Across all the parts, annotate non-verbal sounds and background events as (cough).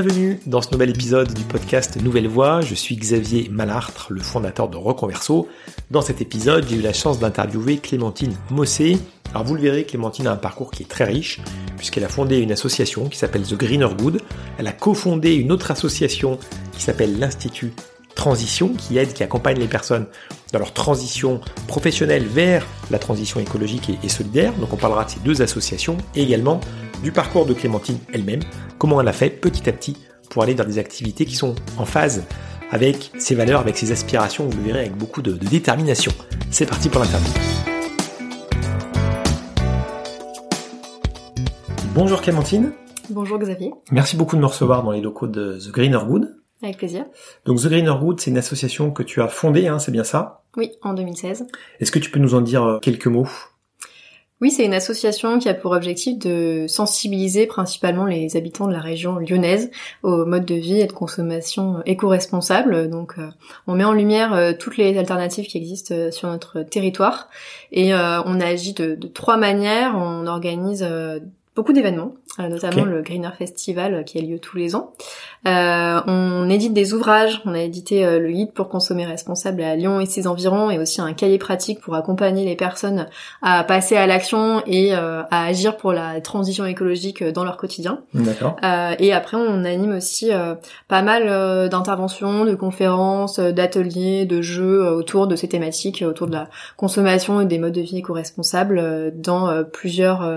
Bienvenue dans ce nouvel épisode du podcast Nouvelle Voix. Je suis Xavier Malartre, le fondateur de Reconverso. Dans cet épisode, j'ai eu la chance d'interviewer Clémentine Mossé. Alors vous le verrez, Clémentine a un parcours qui est très riche, puisqu'elle a fondé une association qui s'appelle The Greener Good. Elle a cofondé une autre association qui s'appelle l'Institut Transition, qui aide, qui accompagne les personnes dans leur transition professionnelle vers la transition écologique et, solidaire. Donc on parlera de ces deux associations également du parcours de Clémentine elle-même, comment elle a fait petit à petit pour aller dans des activités qui sont en phase avec ses valeurs, avec ses aspirations, vous le verrez avec beaucoup de, de détermination. C'est parti pour l'interview. Bonjour Clémentine. Bonjour Xavier. Merci beaucoup de me recevoir dans les locaux de The Greener Good. Avec plaisir. Donc The Greener Good, c'est une association que tu as fondée, hein, c'est bien ça? Oui, en 2016. Est-ce que tu peux nous en dire euh, quelques mots? Oui, c'est une association qui a pour objectif de sensibiliser principalement les habitants de la région lyonnaise au mode de vie et de consommation éco-responsable. Donc, euh, on met en lumière euh, toutes les alternatives qui existent sur notre territoire et on agit de, de, trois manières. On organise beaucoup d'événements, notamment le Greener Festival qui a lieu tous les ans. Euh, on édite des ouvrages, on a édité euh, le guide pour consommer responsable à Lyon et ses environs et aussi un cahier pratique pour accompagner les personnes à passer à l'action et euh, à agir pour la transition écologique dans leur quotidien. D'accord. et après on anime aussi pas mal d'interventions, de conférences, d'ateliers, de jeux autour de ces thématiques, autour de la consommation et des modes de vie éco-responsables dans plusieurs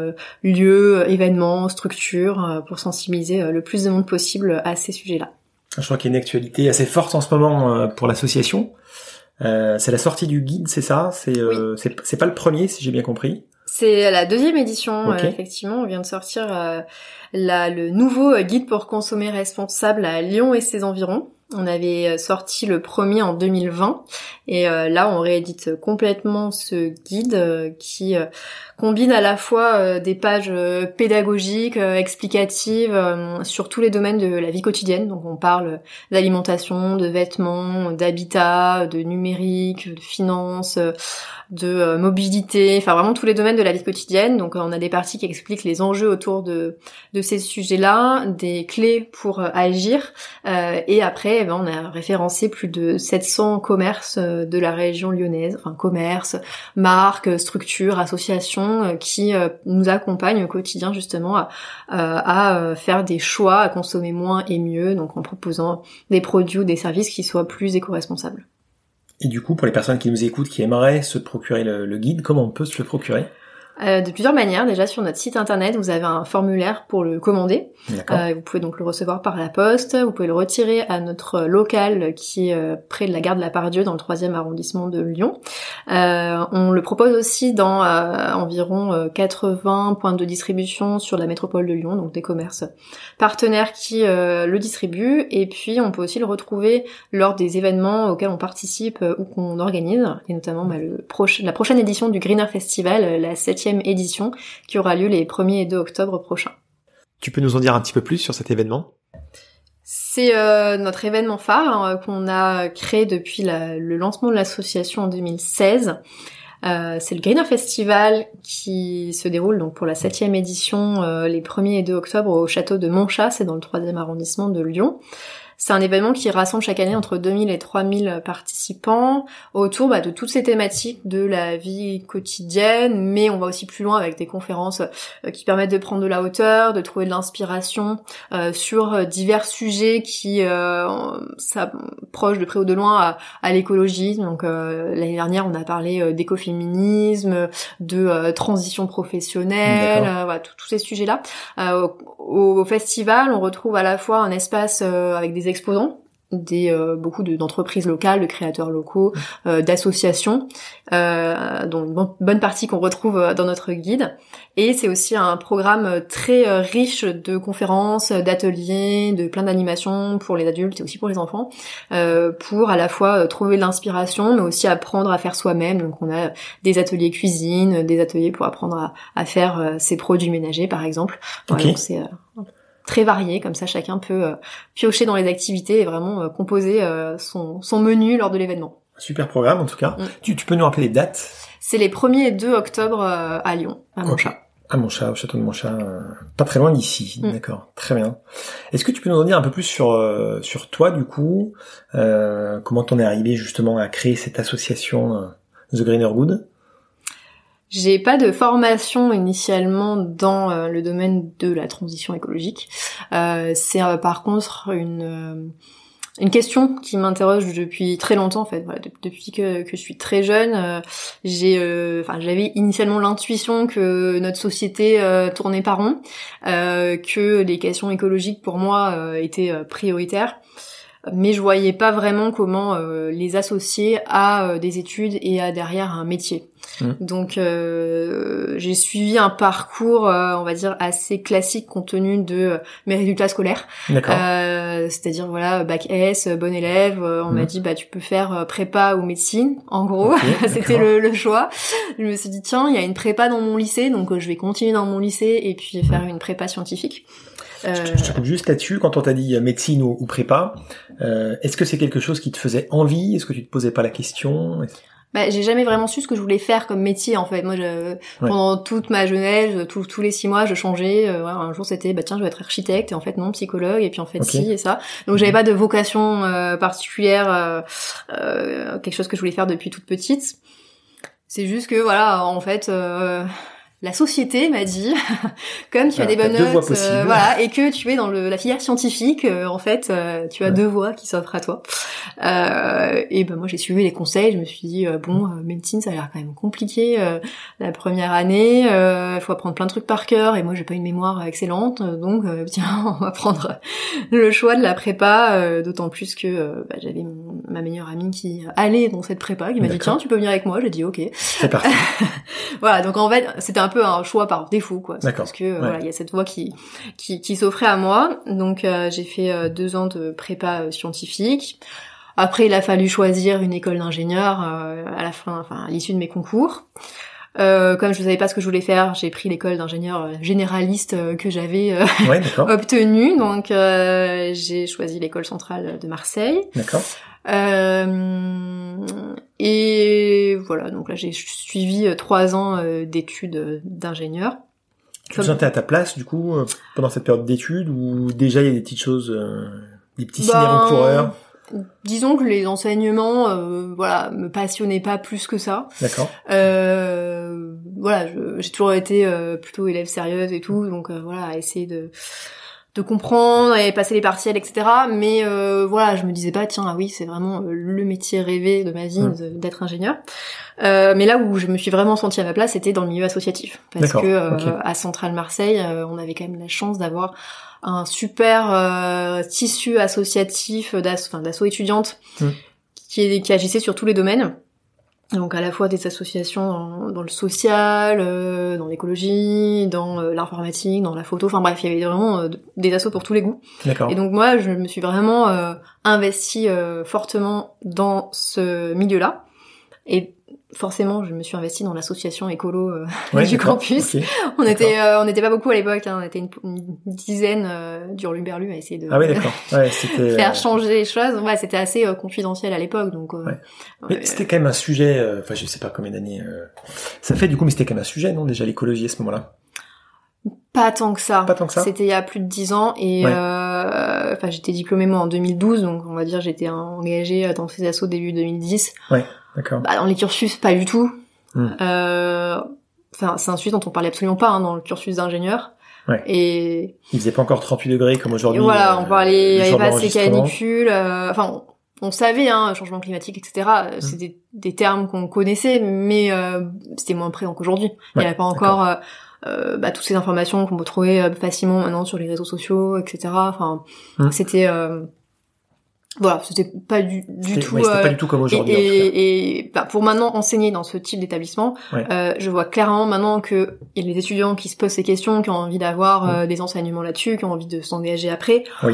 lieux, événements, structures pour sensibiliser le plus de monde possible à ces sujets-là. Je crois qu'il y a une actualité assez forte en ce moment euh, pour l'association. Euh, c'est la sortie du guide, c'est ça? C'est euh, c'est pas le premier, si j'ai bien compris? C'est la deuxième édition, effectivement. On vient de sortir la, le nouveau guide pour consommer responsable à Lyon et ses environs. On avait sorti le premier en 2020 et là on réédite complètement ce guide qui combine à la fois euh, des pages euh, pédagogiques, euh, explicatives sur tous les domaines de la vie quotidienne. Donc on parle d'alimentation, de vêtements, d'habitat, de numérique, de finances, de mobilité, enfin vraiment tous les domaines de la vie quotidienne. Donc on a des parties qui expliquent les enjeux autour de, de ces sujets-là, des clés pour agir. et après, eh ben, on a référencé plus de 700 commerces de la région lyonnaise, enfin commerces, marques, structures, associations euh, qui euh, nous accompagne au quotidien justement à, euh, faire des choix, à consommer moins et mieux, donc en proposant des produits ou des services qui soient plus éco-responsables. Et du coup, pour les personnes qui nous écoutent, qui aimeraient se procurer le guide, comment on peut se le procurer? Euh, de plusieurs manières. Déjà sur notre site internet, vous avez un formulaire pour le commander. Euh, vous pouvez donc le recevoir par la poste. Vous pouvez le retirer à notre local qui est euh, près de la gare de la Pardieu dans le troisième arrondissement de Lyon. Euh, on le propose aussi dans euh, environ 80 points de distribution sur la métropole de Lyon, donc des commerces partenaires qui le distribuent. Et puis on peut aussi le retrouver lors des événements auxquels on participe ou qu'on organise, et notamment bah, le la prochaine édition du Greener Festival, la 7 édition qui aura lieu les 1er et 2 octobre prochains. Tu peux nous en dire un petit peu plus sur cet événement? C'est euh, notre événement phare hein, qu'on a créé depuis le lancement de l'association en 2016. Euh, c'est le Greener Festival qui se déroule donc pour la septième édition euh, les 1er et 2 octobre au château de Montchat, c'est dans le troisième arrondissement de Lyon. C'est un événement qui rassemble chaque année entre 2000 et 3000 participants autour bah, de toutes ces thématiques de la vie quotidienne, mais on va aussi plus loin avec des conférences euh, qui permettent de prendre de la hauteur, de trouver de l'inspiration euh, sur divers sujets qui euh, s'approchent de près ou de loin à, à l'écologie. Donc euh, l'année dernière, on a parlé d'écoféminisme, de transition professionnelle, voilà, tous ces sujets-là. Au, au, festival, on retrouve à la fois un espace avec des exposants des euh, beaucoup d'entreprises locales, de créateurs locaux, euh, d'associations, euh, dont une bonne partie qu'on retrouve euh, dans notre guide. Et c'est aussi un programme très riche de conférences, d'ateliers, de plein d'animations pour les adultes et aussi pour les enfants, pour à la fois trouver l'inspiration, mais aussi apprendre à faire soi-même. Donc on a des ateliers cuisine, des ateliers pour apprendre à, à faire ses produits ménagers, par exemple. Okay très varié, comme ça chacun peut euh, piocher dans les activités et vraiment euh, composer euh, son, son menu lors de l'événement. Super programme en tout cas. Mm. Tu, tu, peux nous rappeler les dates? C'est les 1er et 2 octobre à Lyon, à Montchat. À mon chat, au château de mon chat, euh, pas très loin d'ici. Mm. D'accord, très bien. Est-ce que tu peux nous en dire un peu plus sur euh, sur toi du coup? Euh, Comment t'en es arrivé justement à créer cette association euh, The Greener Good? J'ai pas de formation initialement dans euh, le domaine de la transition écologique. Euh, c'est euh, par contre une euh, une question qui m'interroge depuis très longtemps en fait. Voilà, de- depuis que, que je suis très jeune, j'ai, enfin, j'avais initialement l'intuition que notre société tournait par rond, que les questions écologiques pour moi étaient prioritaires, mais je voyais pas vraiment comment euh, les associer à euh, des études et à derrière un métier. Mhm. Donc euh, j'ai suivi un parcours, euh, on va dire assez classique compte tenu de euh, mes résultats scolaires. Euh, c'est-à-dire voilà bac S, bon élève. euh, on m'a Mhm. dit bah tu peux faire prépa ou médecine. En gros, (laughs) c'était le, le choix. Je me suis dit tiens il y a une prépa dans mon lycée donc euh, je vais continuer dans mon lycée et puis faire une prépa scientifique. Euh, Je, te- coupe juste là-dessus, quand on t'a dit médecine ou, ou prépa, euh, est-ce que c'est quelque chose qui te faisait envie? Est-ce que tu te posais pas la question? Bah, j'ai jamais vraiment su ce que je voulais faire comme métier en fait. Moi, je, pendant toute ma jeunesse, tous tous les six mois, je changeais. Euh, voilà, un jour, c'était bah tiens, je vais être architecte et en fait non, psychologue et puis en fait si et ça. Donc j'avais Mhm. pas de vocation euh, particulière, euh, euh, quelque chose que je voulais faire depuis toute petite. C'est juste que voilà, en fait. La société m'a dit, (laughs) comme tu as Ah, des bonnes notes, euh, voilà, et que tu es dans le, la filière scientifique, euh, en fait, euh, tu as Ouais. deux voies qui s'offrent à toi. Euh, et ben moi j'ai suivi les conseils, je me suis dit euh, bon euh, médecine ça a l'air quand même compliqué euh, la première année, il faut apprendre plein de trucs par cœur et moi j'ai pas une mémoire excellente donc euh, (laughs) tiens on va prendre le choix de la prépa euh, d'autant plus que bah, j'avais ma meilleure amie qui allait dans cette prépa qui m'a dit tiens tu peux venir avec moi j'ai dit ok C'est parti. (laughs) voilà donc en fait c'était un peu un choix par défaut quoi. Parce que euh, Ouais. voilà il y a cette voie qui qui, qui s'offrait à moi. Donc euh, j'ai fait euh, deux ans de prépa scientifique. Après il a fallu choisir une école d'ingénieur à la fin enfin à l'issue de mes concours euh, comme je savais pas ce que je voulais faire, j'ai pris l'école d'ingénieur euh, généraliste euh, que j'avais euh, (laughs) Ouais, (laughs) obtenue. Donc euh, j'ai choisi l'école centrale de Marseille. D'accord. Euh, et voilà, donc là j'ai suivi trois ans d'études d'ingénieur. Tu te sentais à ta place, du coup, pendant cette période d'études, ou déjà il y a des petites choses, euh, des petits signes Ben, avant-coureurs Disons que les enseignements, euh, voilà, me passionnaient pas plus que ça. D'accord. Euh, voilà, j'ai toujours été euh, plutôt élève sérieuse et tout, donc euh, voilà, essayer de de comprendre et passer les partiels, etc. Mais euh, voilà, je me disais pas, tiens, ah oui, c'est vraiment euh, le métier rêvé de ma vie d'être ingénieur. Euh, mais là où je me suis vraiment sentie à ma place, c'était dans le milieu associatif, parce que euh, à Centrale Marseille, on avait quand même la chance d'avoir un super euh, tissu associatif d'asso étudiante Mm. qui, est- qui agissait sur tous les domaines. Donc à la fois des associations dans, dans le social, euh, dans l'écologie, dans euh, l'informatique, dans la photo, enfin bref, il y avait vraiment euh, des assos pour tous les goûts. D'accord. Et donc moi, je me suis vraiment euh, investie euh, fortement dans ce milieu-là. Et forcément, je me suis investie dans l'association écolo euh, (laughs) Ouais, du campus. (laughs) On était, euh, on n'était pas beaucoup à l'époque, hein, on était une, une dizaine euh, à essayer de Ah oui. (laughs) Ouais, c'était. faire euh, changer les choses. Ouais, c'était assez euh, confidentiel à l'époque, donc. euh, Ouais. ouais, Mais c'était quand même un sujet, euh, enfin je sais pas combien d'années euh, ça fait du coup, mais c'était quand même un sujet, non déjà l'écologie à ce moment-là? Pas tant que ça. Pas tant que ça? C'était il y a plus de dix ans et Ouais. euh, enfin j'étais diplômée moi en 2012 donc on va dire j'étais engagée dans ces assos début 2010. D'accord. Bah, dans les cursus pas du tout. Hmm. Euh, Enfin c'est un sujet dont on parlait absolument pas hein, dans le cursus d'ingénieur. Ouais. Et, Il faisait pas encore 38 degrés comme aujourd'hui. voilà on parlait il y le avait pas ces canicules. euh, Enfin on, on savait hein changement climatique etc. euh, Hmm. C'est des, des termes qu'on connaissait mais euh, c'était moins présent qu'aujourd'hui. il n'y avait pas encore euh, euh, bah, toutes ces informations qu'on peut trouver euh, facilement maintenant sur les réseaux sociaux, etc. Enfin, Hmm. c'était euh, voilà, c'était pas du, du tout. ouais, c'était euh, pas du tout comme aujourd'hui. et, et, bah, pour maintenant enseigner dans ce type d'établissement, Ouais. euh, je vois clairement maintenant que il y a des étudiants qui se posent ces questions, qui ont envie d'avoir Mm. euh, des enseignements là-dessus, qui ont envie de s'engager après. Oui.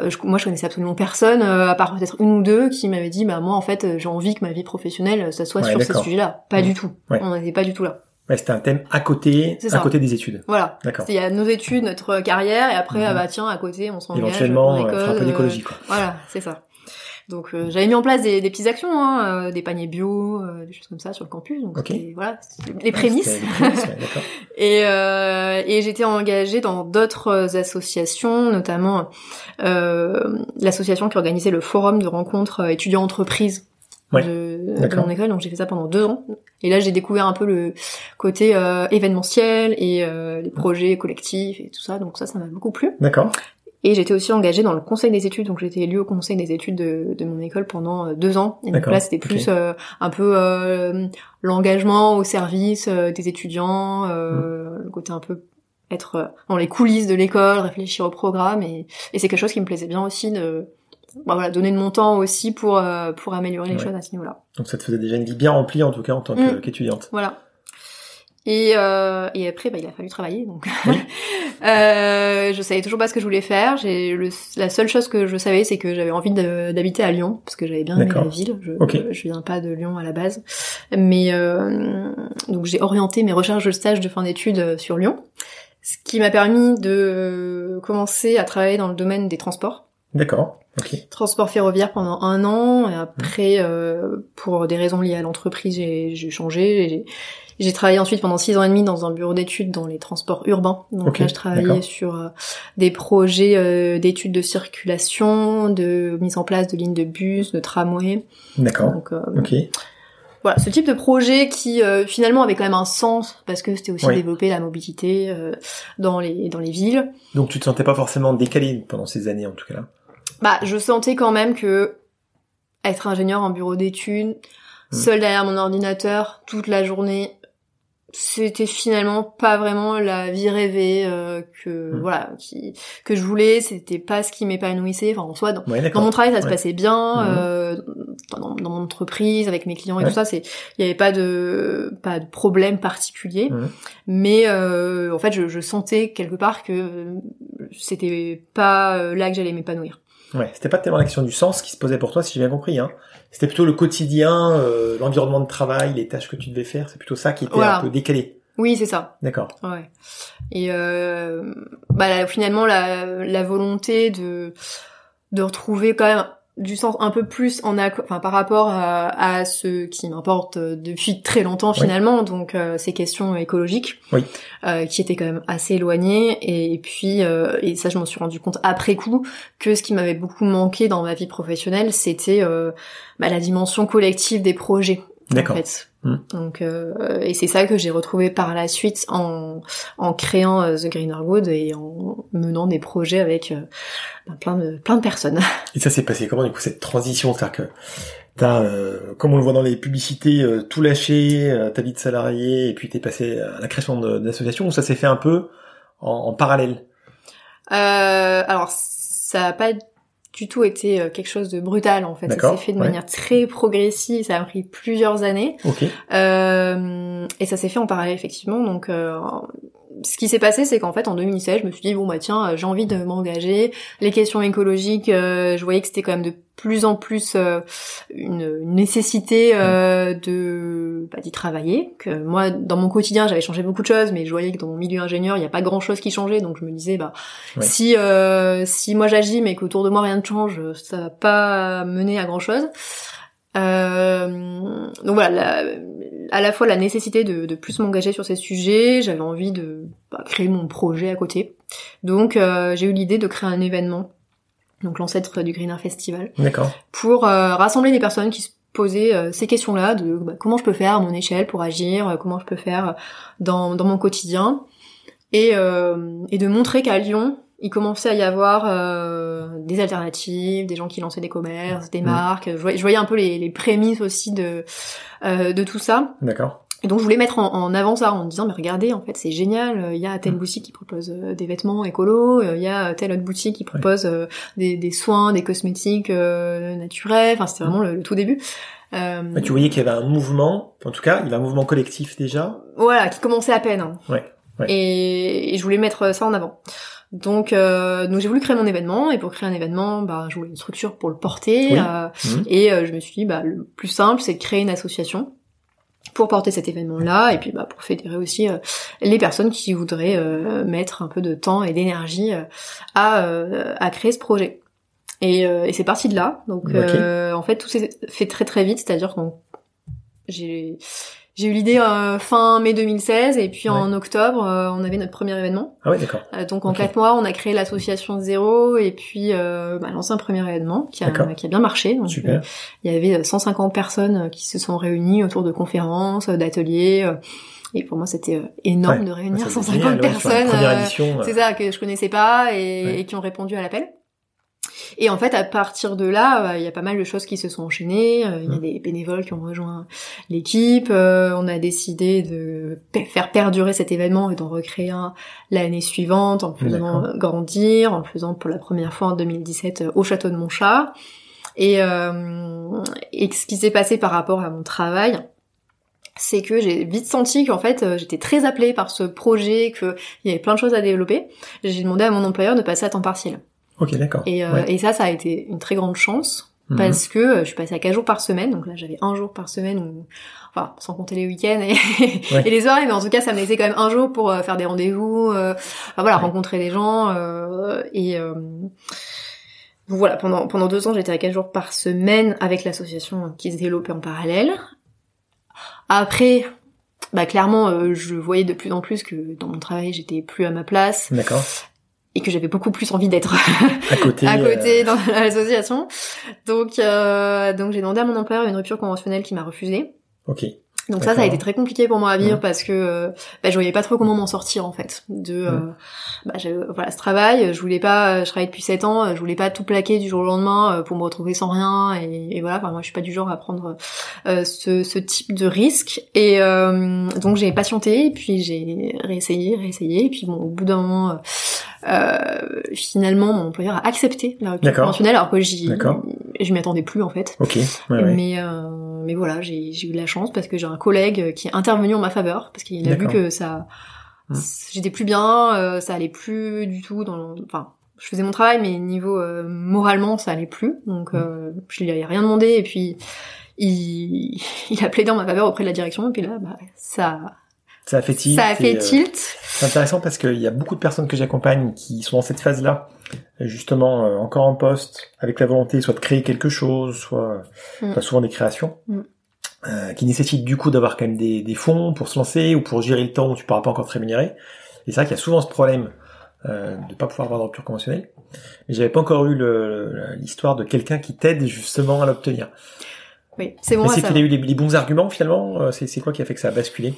Euh, je- moi, je connaissais absolument personne, euh, à part peut-être une ou deux, qui m'avaient dit, bah moi, en fait, j'ai envie que ma vie professionnelle, ça soit Ouais, sur ces sujets-là. Pas Mm. du tout. On n'était pas du tout là. Ouais, c'était un thème à côté, à côté des études. Voilà. D'accord. Il y a nos études, notre carrière, et après, Mhm. ah bah tiens, à côté, on s'engage. Éventuellement, on euh, faire un peu école, d'écologie, quoi. euh, Voilà, c'est ça. Donc euh, j'avais mis en place des, des petites actions, hein, euh, des paniers bio, euh, des choses comme ça sur le campus. Donc Ok. c'était- voilà, les prémices. Les prémices, ouais. (laughs) Et, euh, et j'étais engagée dans d'autres associations, notamment euh, l'association qui organisait le forum de rencontres étudiants-entreprises Ouais, de, mon école. Donc j'ai fait ça pendant deux ans. Et là j'ai découvert un peu le côté euh, événementiel et euh, les projets collectifs et tout ça. Donc ça, ça m'a beaucoup plu. D'accord. Et j'étais aussi engagée dans le conseil des études, donc j'étais élue au conseil des études de, de mon école pendant euh, deux ans. Et donc D'accord, là, c'était plus euh, un peu euh, l'engagement au service euh, des étudiants, Mm. le côté un peu être dans les coulisses de l'école, réfléchir au programme, et, et c'est quelque chose qui me plaisait bien aussi de bah voilà, donner de mon temps aussi pour euh, pour améliorer les Ouais. choses à ce niveau-là. Donc ça te faisait déjà une vie bien remplie en tout cas en tant Mm. qu'étudiante. Voilà. Et, euh, et après, bah, il a fallu travailler. Donc, Oui. (laughs) euh, je savais toujours pas ce que je voulais faire. J'ai la seule chose que je savais, c'est que j'avais envie d'habiter à Lyon parce que j'avais bien aimé la ville. Je, Ok. je viens pas de Lyon à la base, mais euh, donc j'ai orienté mes recherches de stage de fin d'études sur Lyon, ce qui m'a permis de commencer à travailler dans le domaine des transports D'accord. Ok. transport ferroviaire pendant un an et après euh, pour des raisons liées à l'entreprise j'ai changé j'ai travaillé ensuite pendant six ans et demi dans un bureau d'études dans les transports urbains donc là je travaillais sur euh, des projets euh, d'études de circulation de mise en place de lignes de bus de tramway D'accord. donc euh, Ok. voilà ce type de projet qui euh, finalement avait quand même un sens parce que c'était aussi Oui. développer la mobilité euh, dans les dans les villes Donc tu te sentais pas forcément décalé pendant ces années en tout cas là? Bah, je sentais quand même que être ingénieur en bureau d'études, Mm. seul derrière mon ordinateur toute la journée, c'était finalement pas vraiment la vie rêvée euh, que Mm. voilà qui que je voulais. C'était pas ce qui m'épanouissait. Enfin, en soi, dans, Ouais, dans mon travail, ça se passait bien. Mhm. euh, dans, dans mon entreprise, avec mes clients et Ouais. tout ça, c'est il y avait pas de pas de problème particulier. Mais euh, en fait, je, je sentais quelque part que euh, c'était pas euh, là que j'allais m'épanouir. Ouais, c'était pas tellement la question du sens qui se posait pour toi, si j'ai bien compris. Hein. C'était plutôt le quotidien, euh, l'environnement de travail, les tâches que tu devais faire. C'est plutôt ça qui était Voilà. un peu décalé. Oui, c'est ça. D'accord. Ouais. Et euh, bah là, finalement la, la volonté de de retrouver quand même du sens un peu plus en enfin par rapport à, à ce qui m'importe euh, depuis très longtemps Oui. finalement, donc euh, ces questions écologiques, Oui. euh, qui étaient quand même assez éloignées. Et, puis euh, et ça je m'en suis rendu compte après coup que ce qui m'avait beaucoup manqué dans ma vie professionnelle, c'était euh, bah, la dimension collective des projets. En D'accord. fait. Hmm. Donc euh, et c'est ça que j'ai retrouvé par la suite en en créant euh, The Greener Wood et en menant des projets avec euh, ben, plein de plein de personnes. (laughs) Et ça s'est passé comment du coup cette transition? C'est-à-dire que t'as, euh, comme on le voit dans les publicités, euh, tout lâché, euh, ta vie de salarié, et puis t'es passé à la création de- d'associations, ou ça s'est fait un peu en, en parallèle? Euh, alors ça a pas du tout été euh, quelque chose de brutal en fait. Ça s'est fait de ouais. manière très progressive. Ça a pris plusieurs années. Euh, et ça s'est fait en parallèle effectivement. Donc, euh, ce qui s'est passé, c'est qu'en fait, en 2016, je me suis dit bon bah tiens, euh, j'ai envie de m'engager. Les questions écologiques, euh, je voyais que c'était quand même de plus en plus euh, une, une nécessité euh, de bah, d'y travailler. Que moi, dans mon quotidien, j'avais changé beaucoup de choses, mais je voyais que dans mon milieu ingénieur, il n'y a pas grand chose qui changeait. Donc je me disais bah Ouais. si euh, si moi j'agis, mais qu'autour de moi rien ne change, ça va pas mener à grand chose. Euh, donc voilà, la- à la fois la nécessité de, de plus m'engager sur ces sujets, j'avais envie de bah, créer mon projet à côté. Donc euh, j'ai eu l'idée de créer un événement, donc l'ancêtre du Greener Festival, D'accord. pour euh, rassembler des personnes qui se posaient euh, ces questions-là de bah, comment je peux faire à mon échelle pour agir, euh, comment je peux faire dans, dans mon quotidien, et, euh, et de montrer qu'à Lyon, il commençait à y avoir euh, des alternatives, des gens qui lançaient des commerces, des Mhm. marques. Je voyais, je voyais un peu les, les prémices aussi de euh, de tout ça. D'accord. Et donc je voulais mettre en, en avant ça en me disant mais regardez en fait c'est génial, il y a telle Mhm. boutique qui propose euh, des vêtements écolos, euh, il y a telle autre boutique qui propose euh, des, des soins, des cosmétiques euh, naturels. Enfin c'était vraiment le, le tout début. Euh, Mais tu voyais qu'il y avait un mouvement, en tout cas, il y avait un mouvement collectif déjà. voilà, qui commençait à peine. hein. Ouais, ouais. Et, et je voulais mettre ça en avant. Donc, euh, donc j'ai voulu créer mon événement, et pour créer un événement, bah, je voulais une structure pour le porter. Oui. euh, Mhm. et euh, je me suis dit, bah, le plus simple, c'est de créer une association pour porter cet événement-là, et puis bah, pour fédérer aussi euh, les personnes qui voudraient euh, mettre un peu de temps et d'énergie à, euh, à créer ce projet. Et, euh, et c'est parti de là. Donc euh, en fait tout s'est fait très très vite, c'est-à-dire qu'on j'ai j'ai eu l'idée euh, fin mai 2016 et puis en octobre euh, on avait notre premier événement. Ah ouais, d'accord. Euh, donc en Ok. quatre mois on a créé l'association Zéro et puis euh, bah, lancé un premier événement qui a, qui a bien marché. Donc, euh, Super. il y avait 150 personnes euh, qui se sont réunies autour de conférences, d'ateliers. euh, Et pour moi, c'était énorme Ouais. de réunir Ouais, ça, c'est 150 génial, ouais, sur la personnes. C'est ça que je connaissais pas et, et qui ont répondu à l'appel. Et en fait, à partir de là, euh, il y a pas mal de choses qui se sont enchaînées. Euh, Il y a Mm. des bénévoles qui ont rejoint l'équipe. Euh, on a décidé de faire perdurer cet événement et d'en recréer un l'année suivante en faisant grandir, en le faisant pour la première fois en 2017 euh, au château de Montchat. Et, euh, et ce qui s'est passé par rapport à mon travail, c'est que j'ai vite senti qu'en fait j'étais très appelée par ce projet, qu'il y avait plein de choses à développer. J'ai demandé à mon employeur de passer à temps partiel. Ok, d'accord. Et, euh, Ouais. et ça, ça a été une très grande chance Mhm. parce que euh, je suis passée à 4 jours par semaine, donc là j'avais un jour par semaine, où, enfin sans compter les week-ends et, (laughs) Ouais. et les soirées, mais en tout cas ça me laissait quand même un jour pour euh, faire des rendez-vous, euh, enfin, voilà, Ouais. rencontrer des gens euh, et euh, voilà pendant pendant deux ans j'étais à 4 jours par semaine avec l'association qui se développait en parallèle. Après, bah clairement euh, je voyais de plus en plus que dans mon travail j'étais plus à ma place D'accord. Et que j'avais beaucoup plus envie d'être À côté. (laughs) à côté euh, dans (laughs) l'association. Donc, euh, donc j'ai demandé à mon employeur une rupture conventionnelle qui m'a refusé. Ok. Donc ça, ça a été très compliqué pour moi à vivre Ouais. parce que euh, bah, je voyais pas trop comment m'en sortir en fait. De euh, bah, j'avais- voilà ce travail, je voulais pas, je travaillais depuis 7 ans, euh, je voulais pas tout plaquer du jour au lendemain euh, pour me retrouver sans rien et, et voilà. Enfin, moi, je suis pas du genre à prendre euh, ce, ce type de risque et euh, donc j'ai patienté et puis j'ai réessayé, réessayé et puis bon, au bout d'un moment. Euh, finalement, mon employeur a accepté la rupture conventionnelle alors que j'y, je m'y attendais plus en fait. Ok. Ouais, ouais. Mais euh, mais voilà, j'ai j'ai eu de la chance parce que j'ai un collègue qui est intervenu en ma faveur parce qu'il a vu que ça Hmm. j'étais plus bien, euh, ça allait plus du tout dans enfin je faisais mon travail mais niveau euh, moralement ça allait plus donc euh, je lui avais rien demandé et puis il, (laughs) il a plaidé en ma faveur auprès de la direction et puis là bah ça Ça a fait tilt. ça a fait euh, tilt C'est intéressant parce qu'il y a beaucoup de personnes que j'accompagne qui sont dans cette phase-là, justement euh, encore en poste, avec la volonté soit de créer quelque chose, soit Mm. enfin, souvent des créations, Mm. euh, qui nécessitent du coup d'avoir quand même des, des fonds pour se lancer ou pour gérer le temps où tu pourras pas encore te rémunérer. Et c'est vrai qu'il y a souvent ce problème euh, de pas pouvoir avoir de rupture conventionnelle. Mais j'avais pas encore eu l'histoire de quelqu'un qui t'aide justement à l'obtenir. oui c'est bon c'est qu'il a eu les, les bons arguments finalement. euh, c'est quoi qui a fait que ça a basculé?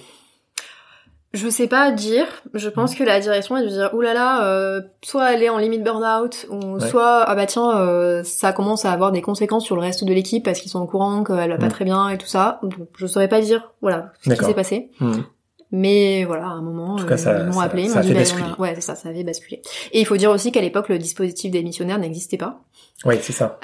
Je sais pas dire. Je Mm. pense que la direction a dû dire oulala, là là, euh, soit elle est en limite burn-out, ou Ouais. soit ah bah tiens, euh, ça commence à avoir des conséquences sur le reste de l'équipe parce qu'ils sont au courant qu'elle va pas Mm. très bien et tout ça. Donc je saurais pas dire voilà ce qui s'est passé. Hmm. Mais voilà, à un moment, tout cas, ça- ils m'ont ça- appelé, ils ça m'ont a dit bah, ouais c'est ça, ça avait basculé. Et il faut dire aussi qu'à l'époque le dispositif démissionnaire n'existait pas. Ouais, c'est ça.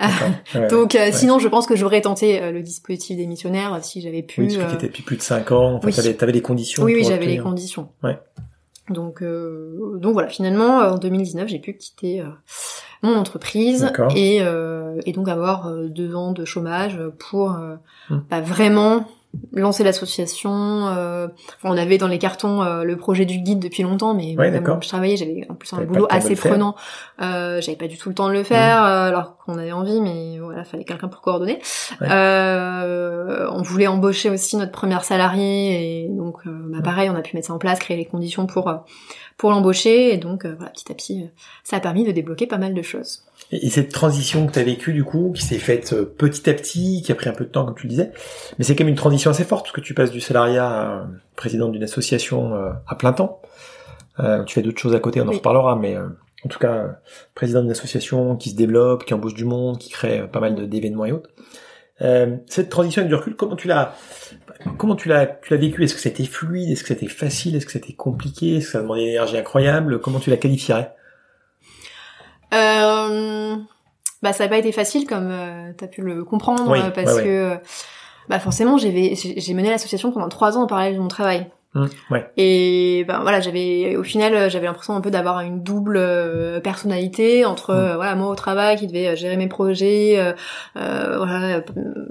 Ouais. Donc euh, ouais. sinon je pense que j'aurais tenté euh, le dispositif démissionnaire si j'avais pu. Oui, parce que euh, t'étais depuis plus de 5 ans, enfin, oui. t'avais, t'avais les conditions. Oui, oui, j'avais les conditions. Ouais. Donc, euh, donc voilà, finalement, en 2019, j'ai pu quitter mon entreprise et, euh, et donc avoir deux ans de chômage pour Hmm. bah, vraiment lancer l'association. euh, enfin, on avait dans les cartons euh, le projet du guide depuis longtemps, mais Ouais, je travaillais, j'avais en plus un boulot assez prenant. Euh, j'avais pas du tout le temps de le faire, euh, alors qu'on avait envie, mais voilà, fallait quelqu'un pour coordonner. Ouais. Euh, on voulait embaucher aussi notre première salariée, et donc euh, bah, pareil, on a pu mettre ça en place, créer les conditions pour euh, pour l'embaucher, et donc euh, voilà, petit à petit, euh, ça a permis de débloquer pas mal de choses. Et, et cette transition que tu as vécue, du coup, qui s'est faite euh, petit à petit, qui a pris un peu de temps, comme tu le disais, mais c'est quand même une transition assez forte, parce que tu passes du salariat à président d'une association à plein temps. Euh, tu fais d'autres choses à côté, on en Oui. reparlera, mais euh, en tout cas, euh, président d'une association qui se développe, qui embauche du monde, qui crée pas mal de- d'événements et autres. Cette transition avec du recul, comment tu l'as, comment tu l'as, tu l'as vécu? Est-ce que c'était fluide? Est-ce que c'était facile? Est-ce que c'était compliqué? Est-ce que ça demandait une énergie incroyable? Comment tu la qualifierais? Euh, bah ça n'a pas été facile comme euh, t'as pu le comprendre Oui, euh, parce ouais, ouais. que bah forcément j'ai mené l'association pendant trois ans en parallèle de mon travail. Mmh, ouais. Et ben voilà, j'avais au final j'avais l'impression un peu d'avoir une double euh, personnalité entre Mmh. euh, voilà moi au travail qui devait euh, gérer mes projets, euh, euh, voilà euh,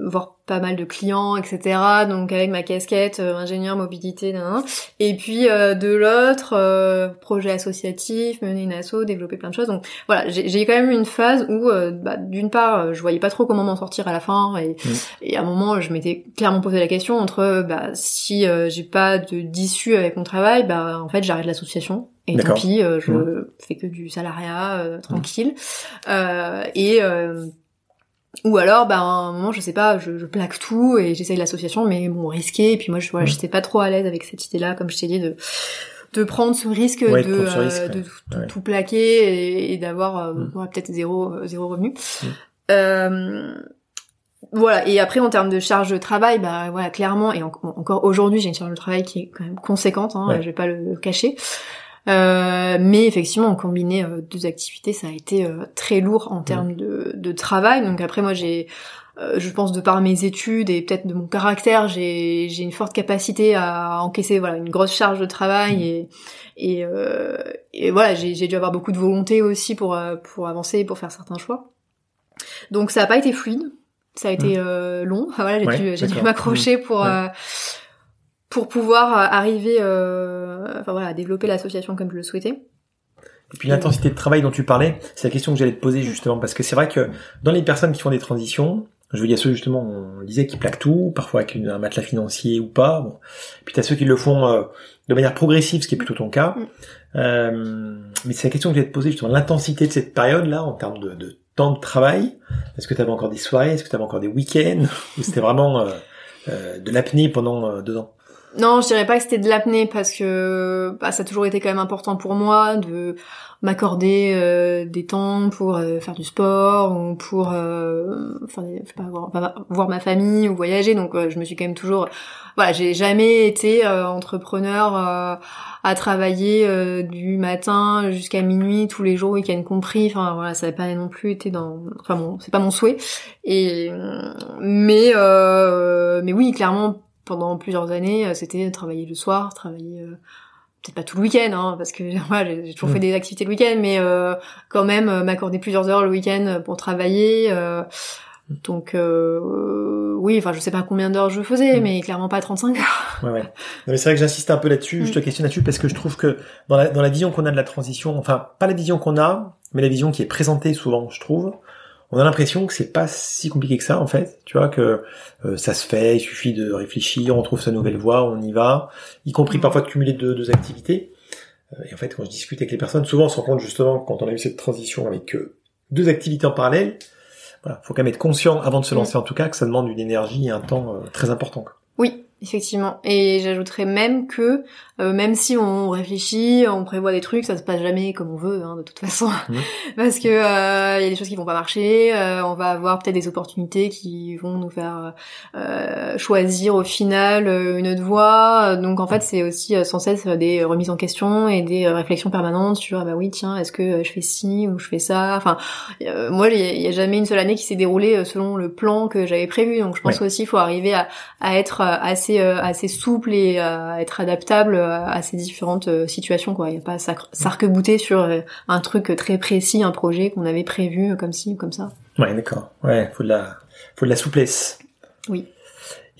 voir pas mal de clients, etc. Donc avec ma casquette euh, ingénieur mobilité, nan, nan. et puis euh, de l'autre euh, projet associatif, mener une asso, développer plein de choses. Donc voilà, j'ai quand même une phase où euh, bah, d'une part euh, je voyais pas trop comment m'en sortir à la fin et, Mm. et à un moment je m'étais clairement posé la question entre euh, bah si euh, j'ai pas de d'issue avec mon travail, bah en fait j'arrête l'association. Et tant pis, euh, je Mm. fais que du salariat euh, tranquille. Euh, et euh, ou alors, bah, à un moment, je sais pas, je, je plaque tout et j'essaye l'association, mais bon, risqué. Et puis moi, je voilà, Mm. j'étais pas trop à l'aise avec cette idée-là, comme je t'ai dit, de de prendre ce risque Ouais, de de, euh, de tout, Ouais. tout plaquer et, et d'avoir euh, Mm. ouais, peut-être zéro euh, zéro revenu. Mm. Euh, voilà. Et après, en termes de charge de travail, bah voilà, clairement, et en- encore aujourd'hui, j'ai une charge de travail qui est quand même conséquente. Hein. Je vais pas le, le cacher. Euh, mais effectivement, en combiné euh, deux activités, ça a été euh, très lourd en termes de, de travail. Donc après, moi, j'ai, euh, je pense, de par mes études et peut-être de mon caractère, j'ai, j'ai une forte capacité à encaisser voilà une grosse charge de travail et et, euh, et voilà, j'ai, j'ai dû avoir beaucoup de volonté aussi pour pour avancer, pour faire certains choix. Donc ça n'a pas été fluide. Ça a été euh, long. (laughs) Voilà, j'ai Ouais, dû, j'ai dû m'accrocher pour Ouais. euh, pour pouvoir euh, arriver, euh, enfin voilà, à développer l'association comme je le souhaitais. Et puis l'intensité de travail dont tu parlais, c'est la question que j'allais te poser justement, parce que c'est vrai que dans les personnes qui font des transitions, je veux dire ceux justement, on disait qui plaquent tout, parfois avec un matelas financier ou pas. Bon. Puis t'as ceux qui le font euh, de manière progressive, ce qui est plutôt ton cas. Mm. Euh, mais c'est la question que j'allais te poser justement, l'intensité de cette période-là en termes de, de temps de travail. Est-ce que tu avais encore des soirées? Est-ce que tu avais encore des week-ends? (laughs) Ou c'était vraiment euh, de l'apnée pendant deux ans? Non, je dirais pas que c'était de l'apnée parce que bah, ça a toujours été quand même important pour moi de m'accorder euh, des temps pour euh, faire du sport ou pour euh, voir, ma famille ou voyager. Donc je me suis quand même toujours voilà, j'ai jamais été entrepreneur à travailler du matin jusqu'à minuit tous les jours, week-end compris. Enfin voilà, ça n'a pas non plus été dans enfin bon, c'est pas mon souhait. Et mais mais oui, clairement pendant plusieurs années, euh, c'était travailler le soir, travailler euh, peut-être pas tout le week-end, hein, parce que (laughs) j'ai j'ai toujours Mm. fait des activités le week-end, mais euh, quand même euh, m'accorder plusieurs heures le week-end pour travailler. euh, donc oui, enfin je sais pas combien d'heures je faisais, Mm. mais clairement pas 35 heures. Ouais, ouais. Non, mais c'est vrai que j'insiste un peu là-dessus, je te Mm. questionne là-dessus parce que je trouve que dans la, dans la vision qu'on a de la transition, enfin, pas la vision qu'on a, mais la vision qui est présentée souvent, je trouve, on a l'impression que c'est pas si compliqué que ça, en fait. Tu vois, que euh, ça se fait, il suffit de réfléchir, on trouve sa nouvelle voie, on y va, y compris Mm. parfois de cumuler deux, deux activités. Euh, Et en fait, quand je discute avec les personnes, souvent on se rend compte justement, quand on a eu cette transition avec euh, deux activités en parallèle, voilà, faut quand même être conscient, avant de se Mm. lancer en tout cas, que ça demande une énergie et un temps euh, très important. quoi. Oui, effectivement. Et j'ajouterais même que euh, même si on réfléchit, on prévoit des trucs, ça se passe jamais comme on veut, hein, de toute façon, (laughs) parce que euh, il y a des choses qui vont pas marcher. euh, on va avoir peut-être des opportunités qui vont nous faire euh, choisir au final euh, une autre voie. Donc en fait, c'est aussi euh, sans cesse des remises en question et des euh, réflexions permanentes sur ah bah oui tiens est-ce que euh, je fais ci ou je fais ça? Enfin euh, moi il y, a- il y a jamais une seule année qui s'est déroulée euh, selon le plan que j'avais prévu. Donc je pense aussi il faut arriver à à être euh, assez euh, assez souple et euh, à être adaptable euh, à ces différentes euh, situations quoi. Il y a pas s'arc-bouter sur euh, un truc très précis, un projet qu'on avait prévu euh, comme ci ou comme ça. Ouais, d'accord. Ouais, faut de la, faut de la souplesse. Oui.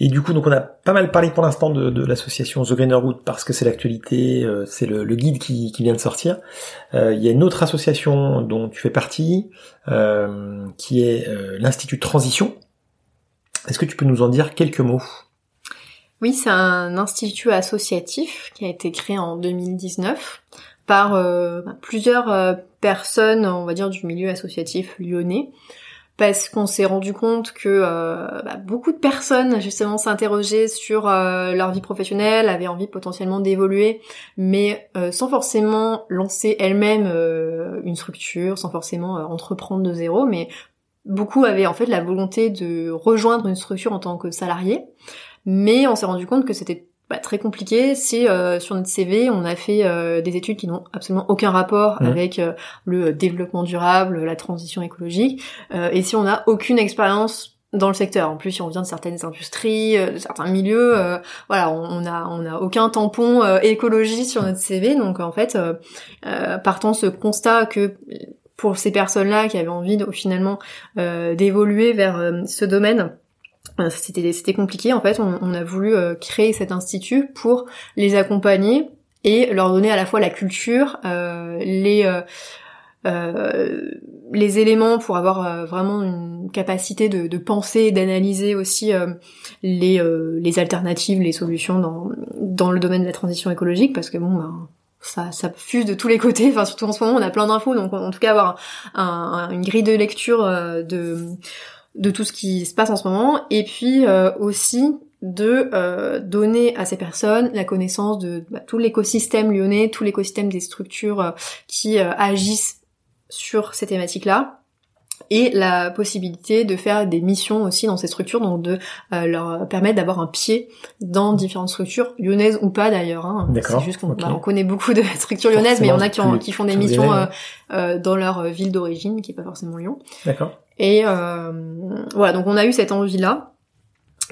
Et du coup, donc on a pas mal parlé pour l'instant de, de l'association The Greener Route parce que c'est l'actualité, euh, c'est le, le guide qui, qui vient de sortir. Euh, Il y a une autre association dont tu fais partie, euh, qui est euh, l'Institut Transition. Est-ce que tu peux nous en dire quelques mots? Oui, c'est un institut associatif qui a été créé en 2019 par euh, bah, plusieurs euh, personnes, on va dire, du milieu associatif lyonnais, parce qu'on s'est rendu compte que euh, bah, beaucoup de personnes justement s'interrogeaient sur leur vie professionnelle, avaient envie potentiellement d'évoluer, mais sans forcément lancer elles-mêmes une structure, sans forcément entreprendre de zéro, mais beaucoup avaient en fait la volonté de rejoindre une structure en tant que salarié, mais on s'est rendu compte que c'était bah, très compliqué si euh, sur notre CV on a fait euh, des études qui n'ont absolument aucun rapport Mhm. avec euh, le développement durable, la transition écologique, euh, et si on n'a aucune expérience dans le secteur. En plus, si on vient de certaines industries, euh, de certains milieux, euh, voilà, on, a on a aucun tampon euh, écologie sur notre CV. Donc en fait, partant ce constat que pour ces personnes-là qui avaient envie de, finalement d'évoluer vers ce domaine, c'était c'était compliqué. En fait, on, a voulu créer cet institut pour les accompagner et leur donner à la fois la culture, les euh, les éléments pour avoir euh, vraiment une capacité de, penser, d'analyser aussi euh, les, alternatives, les solutions dans, le domaine de la transition écologique, parce que bon, ben, ça, ça fuse de tous les côtés. Enfin, surtout en ce moment, on a plein d'infos, donc en tout cas avoir un, une grille de lecture de de tout ce qui se passe en ce moment, et puis aussi de donner à ces personnes la connaissance de bah, tout l'écosystème lyonnais, tout l'écosystème des structures qui agissent sur ces thématiques-là et la possibilité de faire des missions aussi dans ces structures, donc de euh, leur permettre d'avoir un pied dans différentes structures, lyonnaises ou pas d'ailleurs. Hein. C'est juste qu'on bah, on connaît beaucoup de (laughs) structures lyonnaises, mais il y en a qui, qui font des missions euh, euh, dans leur ville d'origine, qui est pas forcément Lyon. D'accord. Et voilà, donc on a eu cette envie-là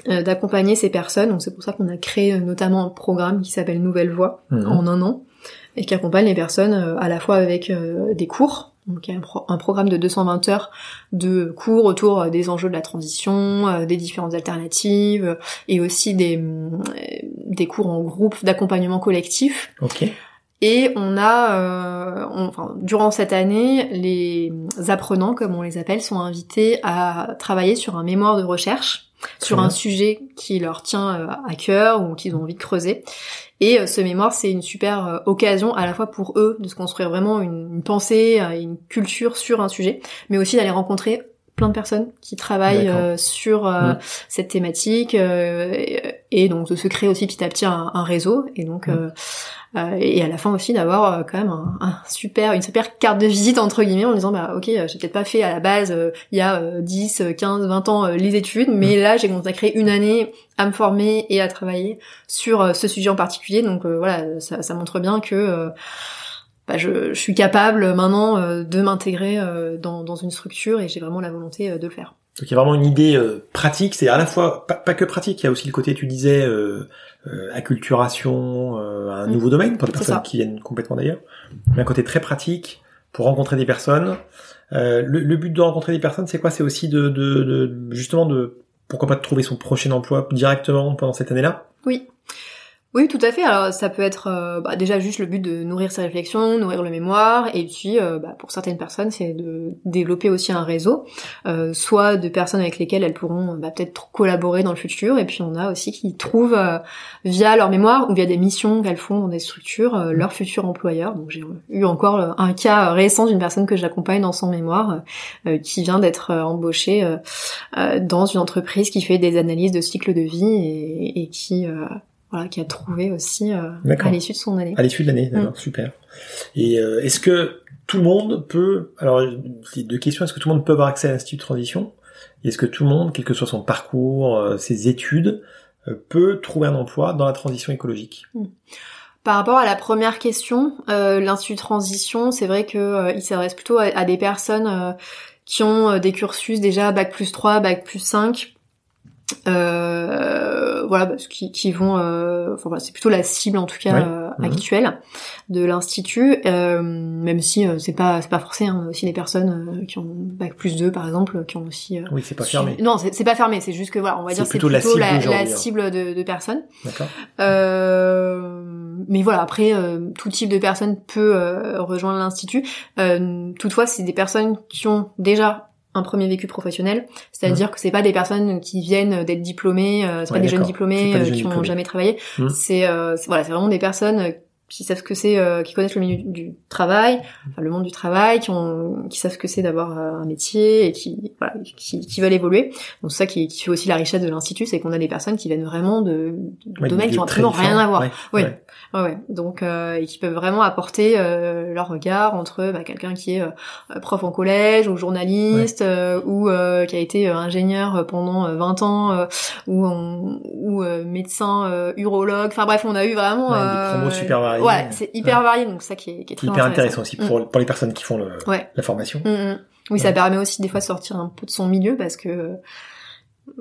d'accompagner ces personnes. Donc c'est pour ça qu'on a créé notamment un programme qui s'appelle Nouvelle Voix mhm. en un an et qui accompagne les personnes à la fois avec des cours donc il y a un, programme de 220 heures de cours autour euh, des enjeux de la transition, euh, des différentes alternatives, euh, et aussi des, des cours en groupe d'accompagnement collectif. Ok. Et on a, enfin, durant cette année, les apprenants, comme on les appelle, sont invités à travailler sur un mémoire de recherche sur un sujet qui leur tient à cœur ou qu'ils ont envie de creuser. Et euh, ce mémoire, c'est une super euh, occasion à la fois pour eux de se construire vraiment une, pensée, euh, une culture sur un sujet, mais aussi d'aller rencontrer plein de personnes qui travaillent sur mm. cette thématique et, donc de se créer aussi petit à petit un, réseau et donc mm. Euh, et à la fin aussi d'avoir euh, quand même un, super une super carte de visite entre guillemets en disant bah ok j'ai peut-être pas fait à la base euh, il y a 10 15 20 ans les études mais mm. là j'ai consacré une année à me former et à travailler sur ce sujet en particulier donc voilà ça, ça, montre bien que bah, je, je, suis capable maintenant de m'intégrer dans, dans, une structure et j'ai vraiment la volonté de le faire. Donc il y a vraiment une idée pratique, c'est à la fois pas, pas, que pratique, il y a aussi le côté tu disais euh, acculturation euh, à un mm. nouveau domaine pour des personnes qui viennent complètement d'ailleurs, mais un côté très pratique pour rencontrer des personnes. Euh, le, le, but de rencontrer des personnes, c'est quoi? C'est aussi de, de, de, justement de pourquoi pas de trouver son prochain emploi directement pendant cette année-là? Oui. Oui, tout à fait. Alors ça peut être euh, bah, déjà juste le but de nourrir sa réflexion, nourrir le mémoire, et puis euh, bah, pour certaines personnes, c'est de développer aussi un réseau, euh, soit de personnes avec lesquelles elles pourront bah, peut-être collaborer dans le futur, et puis on a aussi qui trouvent via leur mémoire ou via des missions qu'elles font dans des structures leur futur employeur. Donc j'ai eu encore un cas récent d'une personne que j'accompagne dans son mémoire qui vient d'être embauchée dans une entreprise qui fait des analyses de cycle de vie et qui voilà, qui a trouvé aussi euh, à l'issue de son année. À l'issue de l'année, d'accord, mm. super. Et euh, est-ce que tout le monde peut, alors deux questions, est-ce que tout le monde peut avoir accès à l'Institut de transition? Est-ce que tout le monde, quel que soit son parcours, euh, ses études, peut trouver un emploi dans la transition écologique? Mm. Par rapport à la première question, l'Institut de transition, c'est vrai que il s'adresse plutôt à, des personnes qui ont des cursus déjà bac plus 3, bac plus 5, euh, voilà, parce qui, qui vont, euh, enfin voilà, c'est plutôt la cible en tout cas euh, mhm. actuelle de l'institut, euh, même si c'est pas c'est pas forcé. Hein, aussi des personnes qui ont bac plus 2 par exemple, qui ont aussi. oui, c'est pas fermé. Non, c'est pas fermé. C'est juste que voilà, on va dire c'est plutôt, la cible, la, cible de, de, personnes. D'accord. mais voilà, après tout type de personne peut rejoindre l'institut. toutefois, c'est des personnes qui ont déjà un premier vécu professionnel, c'est-à-dire mmh. que c'est pas des personnes qui viennent d'être diplômées, euh, c'est pas des jeunes diplômés euh, qui n'ont jamais travaillé, mmh. c'est euh, voilà, c'est vraiment des personnes qui savent ce que c'est, euh, qui connaissent le milieu du travail, enfin, le monde du travail, qui ont, qui savent ce que c'est d'avoir un métier et qui, voilà, qui, qui veulent évoluer. Donc c'est ça qui, qui, fait aussi la richesse de l'institut, c'est qu'on a des personnes qui viennent vraiment de, de domaines qui ont absolument rien à voir. Ouais, ouais. Donc euh, et qui peuvent vraiment apporter euh, leur regard entre bah, quelqu'un qui est euh, prof en collège ou journaliste ou qui a été ingénieur pendant 20 ans ou ou médecin urologue. Enfin bref, on a eu vraiment des promos super variés. Ouais, c'est hyper varié donc ça qui est, qui est très hyper intéressant, aussi pour, mm. pour les personnes qui font le, la formation. Mm, mm. Oui, ça permet aussi des fois de sortir un peu de son milieu parce que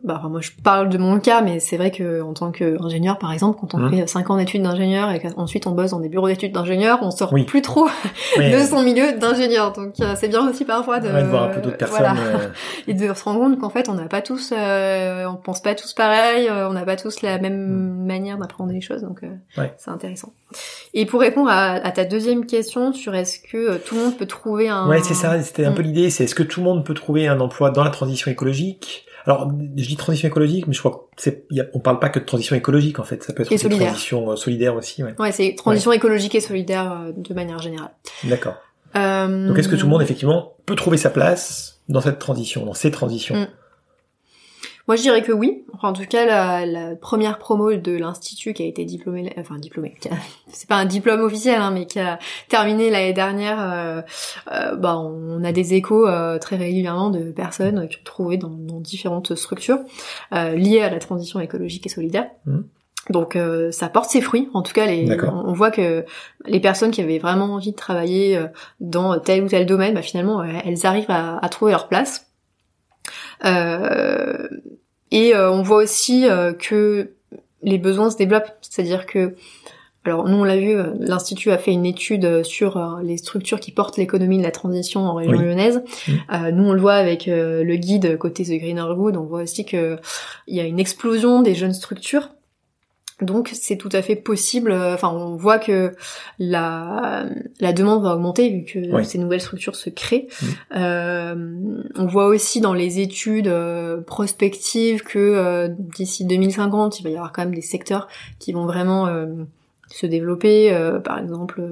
bah, moi je parle de mon cas, mais c'est vrai que en tant qu'ingénieur, par exemple, quand on Mhm. fait 5 ans d'études d'ingénieur et qu'ensuite on bosse dans des bureaux d'études d'ingénieur, on sort Oui. plus trop de son milieu d'ingénieur. Donc euh, c'est bien aussi parfois de, ouais, de voir un peu d'autres personnes. voilà. euh, et de se rendre compte qu'en fait on n'a pas tous, euh, on pense pas tous pareil, euh, on n'a pas tous la même manière d'apprendre les choses, donc euh. Ouais. c'est intéressant. Et pour répondre à, à ta deuxième question sur est-ce que tout le monde peut trouver un, Ouais, c'est ça. C'était un peu l'idée. C'est est-ce que tout le monde peut trouver un emploi dans la transition écologique? Alors, je dis transition écologique, mais je crois que c'est, y a- on parle pas que de transition écologique en fait. Ça peut être Et aussi solidaire. transition euh, solidaire aussi. Ouais. Ouais, c'est transition écologique et solidaire euh, de manière générale. D'accord. Euh, Donc, est-ce que tout le monde effectivement peut trouver sa place dans cette transition, dans ces transitions Mm. Moi, je dirais que oui. Enfin, en tout cas, la, la première promo de l'institut qui a été diplômée, enfin diplômée, qui a- (laughs) c'est pas un diplôme officiel, hein, mais qui a terminé l'année dernière. euh, euh, bah, on a des échos euh, très régulièrement de personnes qui ont trouvé dans, dans différentes structures euh, liées à la transition écologique et solidaire. Mhm. Donc euh, ça porte ses fruits. En tout cas, les, on, on voit que les personnes qui avaient vraiment envie de travailler euh, dans tel ou tel domaine, bah, finalement, elles arrivent à, à trouver leur place. Euh, et euh, on voit aussi euh, que les besoins se développent, c'est-à-dire que alors nous on l'a vu, l'institut a fait une étude sur les structures qui portent l'économie de la transition en région Oui. lyonnaise. Euh, nous on le voit avec euh, le guide côté The Greener Good, on voit aussi que il y a une explosion des jeunes structures. Donc c'est tout à fait possible. euh, Enfin, on voit que la la demande va augmenter vu que Oui. ces nouvelles structures se créent. Mm. Euh, on voit aussi dans les études euh, prospectives que euh, d'ici 2050, il va y avoir quand même des secteurs qui vont vraiment se développer. par exemple,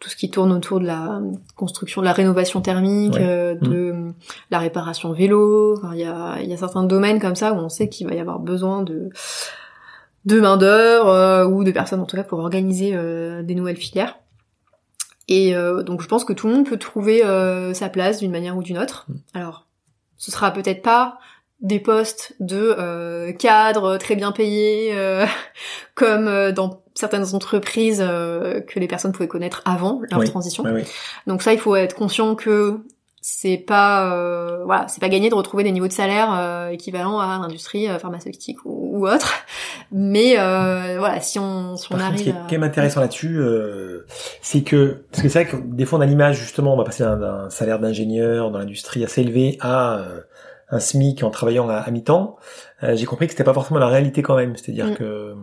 tout ce qui tourne autour de la construction, de la rénovation thermique, Ouais. euh, de la réparation vélo. Enfin, Il y, a, il y a certains domaines comme ça où on sait qu'il va y avoir besoin de de main d'œuvre ou de personnes en tout cas pour organiser euh, des nouvelles filières. Et euh, donc je pense que tout le monde peut trouver euh, sa place d'une manière ou d'une autre. Alors, ce sera peut-être pas des postes de euh, cadres très bien payés euh, (laughs) comme euh, dans certaines entreprises euh, que les personnes pouvaient connaître avant leur Oui. transition. Donc ça, il faut être conscient que c'est pas euh, voilà, c'est pas gagné de retrouver des niveaux de salaire euh, équivalents à l'industrie euh, pharmaceutique ou, ou autre. Mais euh, voilà, si on si on Par contre, ce qui arrive est à... quand même intéressant là-dessus, euh, c'est que parce que c'est vrai que des fois on a l'image justement, on va passer d'un- salaire d'ingénieur dans l'industrie assez élevé à euh, un SMIC en travaillant à, à mi-temps. Euh, J'ai compris que c'était pas forcément la réalité quand même. C'est-à-dire Mm. que euh,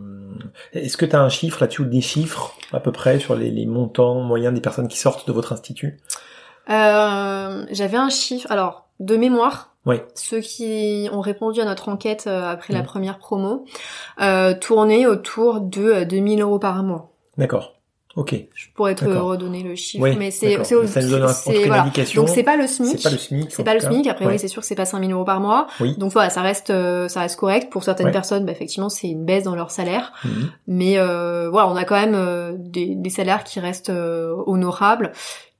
est-ce que tu as un chiffre là-dessus ou des chiffres à peu près sur les, les montants moyens des personnes qui sortent de votre institut? Euh, J'avais un chiffre. Alors, de mémoire, Oui. ceux qui ont répondu à notre enquête euh, après la première promo euh, tournaient autour de euh, 2000 euros par mois. D'accord. Ok. Je pourrais te redonner le chiffre, mais c'est c'est Ça nous donne un- voilà. Donc c'est pas le SMIC. C'est pas le SMIC. C'est pas le. SMIC. Après, Ouais. oui, c'est sûr que c'est pas 5000 euros par mois. Oui. Donc voilà, ça reste, euh, ça reste correct. Pour certaines Ouais. personnes, bah, effectivement, c'est une baisse dans leur salaire. Mhm. Mais euh, voilà, on a quand même euh, des, des salaires qui restent euh, honorables.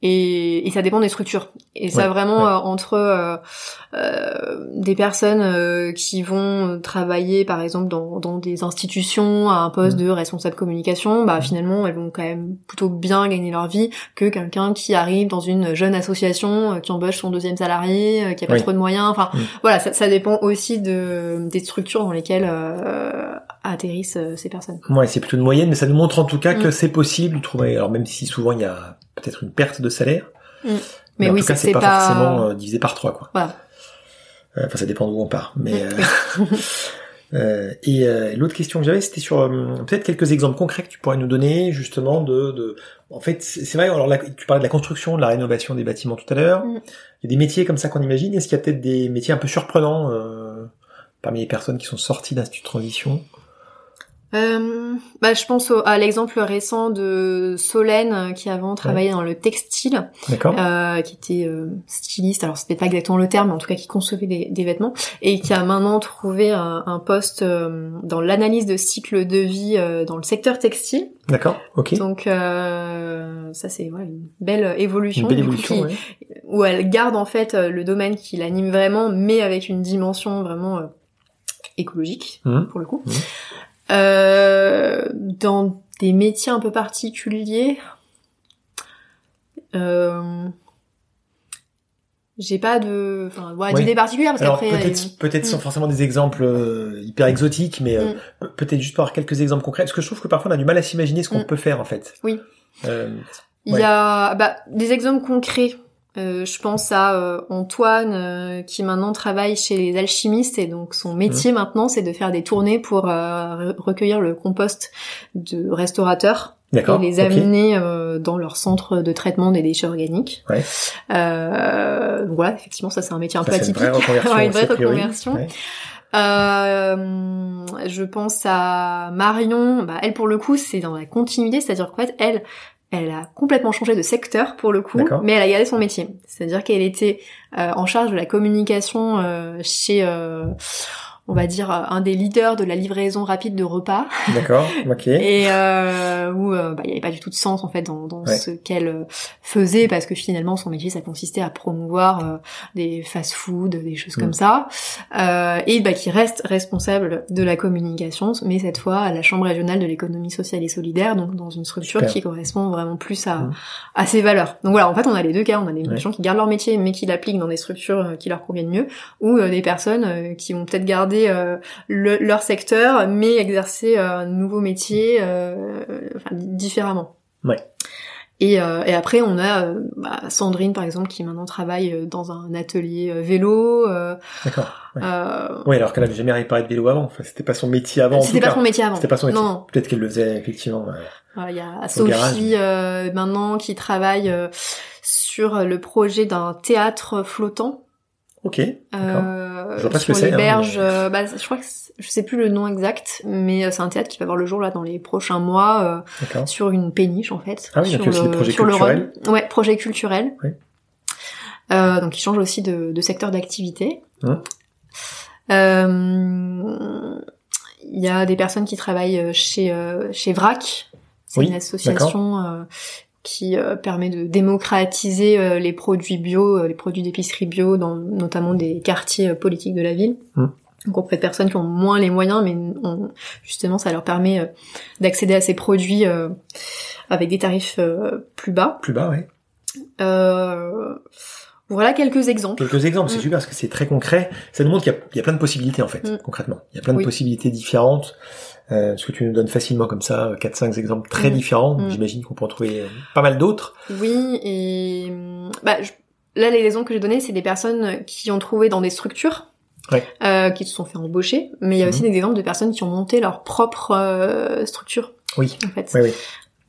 Et, et ça dépend des structures. Et ça vraiment ouais. euh, entre euh, euh, des personnes euh, qui vont travailler par exemple dans, dans des institutions à un poste Mhm. de responsable communication, bah finalement elles vont quand même plutôt bien gagner leur vie que quelqu'un qui arrive dans une jeune association euh, qui embauche son deuxième salarié, euh, qui a pas Oui. trop de moyens. Enfin Mhm. voilà, ça, ça dépend aussi de des structures dans lesquelles euh, atterrissent ces personnes. Ouais, c'est plutôt une moyenne, mais ça nous montre en tout cas que Mm. c'est possible de trouver. Alors même si souvent il y a peut-être une perte de salaire, Mais, en oui, tout cas c'est pas, pas forcément euh, divisé par trois, quoi. Voilà. Euh, Enfin, ça dépend d'où on part. Mais (laughs) euh, et euh, l'autre question que j'avais, c'était sur euh, peut-être quelques exemples concrets que tu pourrais nous donner, justement de. de... En fait, c'est vrai. Alors là, tu parlais de la construction, de la rénovation des bâtiments tout à l'heure. Mm. Il y a des métiers comme ça qu'on imagine. Est-ce qu'il y a peut-être des métiers un peu surprenants parmi les personnes qui sont sorties d'Institut de transition? Euh, bah, je pense au- à l'exemple récent de Solène euh, qui avant travaillait dans le textile, euh, qui était euh, styliste. Alors c'était pas exactement le terme, mais en tout cas qui concevait des, des vêtements et qui a maintenant trouvé un, un poste euh, dans l'analyse de cycle de vie euh, dans le secteur textile. D'accord. Ok. Donc euh, ça c'est ouais, une belle évolution, Une belle coup, évolution. qui- ouais. où elle garde en fait euh, le domaine qui l'anime vraiment, mais avec une dimension vraiment euh, écologique Mhm. pour le coup. Mhm. Euh, dans des métiers un peu particuliers, euh, j'ai pas de, enfin, ouais, d'idées particulières parce qu'après. peut-être, euh, peut-être sans Mm. forcément des exemples euh, hyper exotiques, mais euh, pe- peut-être juste pour avoir quelques exemples concrets, parce que je trouve que parfois on a du mal à s'imaginer ce qu'on Mm. peut faire en fait. Oui. Il Ouais. y a bah, des exemples concrets. Euh, je pense à euh, Antoine euh, qui maintenant travaille chez les alchimistes et donc son métier maintenant c'est de faire des tournées pour euh, re- recueillir le compost de restaurateurs et les amener euh, dans leur centre de traitement des déchets organiques. Ouais. Euh, donc voilà, effectivement ça c'est un métier un Ça, peu c'est une atypique. vraie reconversion. (laughs) Ouais, une vraie reconversion. Ouais. Euh, je pense à Marion. Bah, elle, pour le coup, c'est dans la continuité, c'est-à-dire qu'en fait, elle, elle a complètement changé de secteur pour le coup, mais elle a gardé son métier. C'est-à-dire qu'elle était euh, en charge de la communication euh, chez, euh, on va dire, euh, un des leaders de la livraison rapide de repas, D'accord. (laughs) Ok. et euh, où euh, bah, il n'y avait pas du tout de sens en fait dans, dans Ouais. ce qu'elle euh, faisait, parce que finalement, son métier, ça consistait à promouvoir euh, des fast-food, des choses Mm. comme ça, euh, et bah, qui reste responsable de la communication, mais cette fois à la Chambre régionale de l'économie sociale et solidaire, donc dans une structure Super. qui correspond vraiment plus à, Mm. à ses valeurs. Donc voilà, en fait, on a les deux cas, on a des Ouais. gens qui gardent leur métier, mais qui l'appliquent dans des structures qui leur conviennent mieux, ou des personnes qui vont peut-être euh, le- leur secteur, mais exercer euh, un nouveau métier euh, enfin, différemment. Ouais. Et, euh, et après, on a euh, bah, Sandrine, par exemple, qui maintenant travaille dans un atelier vélo. Euh, D'accord. Ouais. Oui, alors qu'elle avait jamais réparé de vélo avant. Enfin, c'était pas son métier avant. C'était pas son métier avant. C'était pas son métier. Non. Peut-être qu'elle le faisait effectivement. Il y a. Sophie euh, maintenant qui travaille euh, sur le projet d'un théâtre flottant. Ok. Euh, Je vois pas ce que c'est, les hein, berges. mais- euh, bah, je crois que je sais plus le nom exact, mais euh, c'est un théâtre qui va voir le jour là dans les prochains mois euh, sur une péniche en fait. Ah oui, sur a aussi le, des projets sur le culturels. Ouais, projet culturel. Oui. Euh, donc il change aussi de, de secteur d'activité. Euh, Il y a des personnes qui travaillent chez chez VRAC. C'est Oui, une association euh, qui euh, permet de démocratiser euh, les produits bio, euh, les produits d'épicerie bio, dans notamment des quartiers politiques de la ville. Mm. Donc auprès de personnes qui ont moins les moyens, mais on- justement ça leur permet euh, d'accéder à ces produits euh, avec des tarifs euh, plus bas. Plus bas, oui. Euh, voilà quelques exemples. Quelques exemples, c'est Mm. super parce que c'est très concret. Ça nous montre qu'il y, a- il y a plein de possibilités en fait, Mm. concrètement. Il y a plein de Oui. possibilités différentes. Euh, ce que tu nous donnes facilement comme ça, 4-5 exemples très Mm. différents. Mm. J'imagine qu'on peut en trouver euh, pas mal d'autres. Oui, et hum, bah, je- là les exemples que j'ai donnés, c'est des personnes qui ont trouvé dans des structures. Ouais. euh, qui se sont fait embaucher, mais il y a aussi Mhm. des exemples de personnes qui ont monté leur propre euh, structure, Oui, en fait. oui, oui.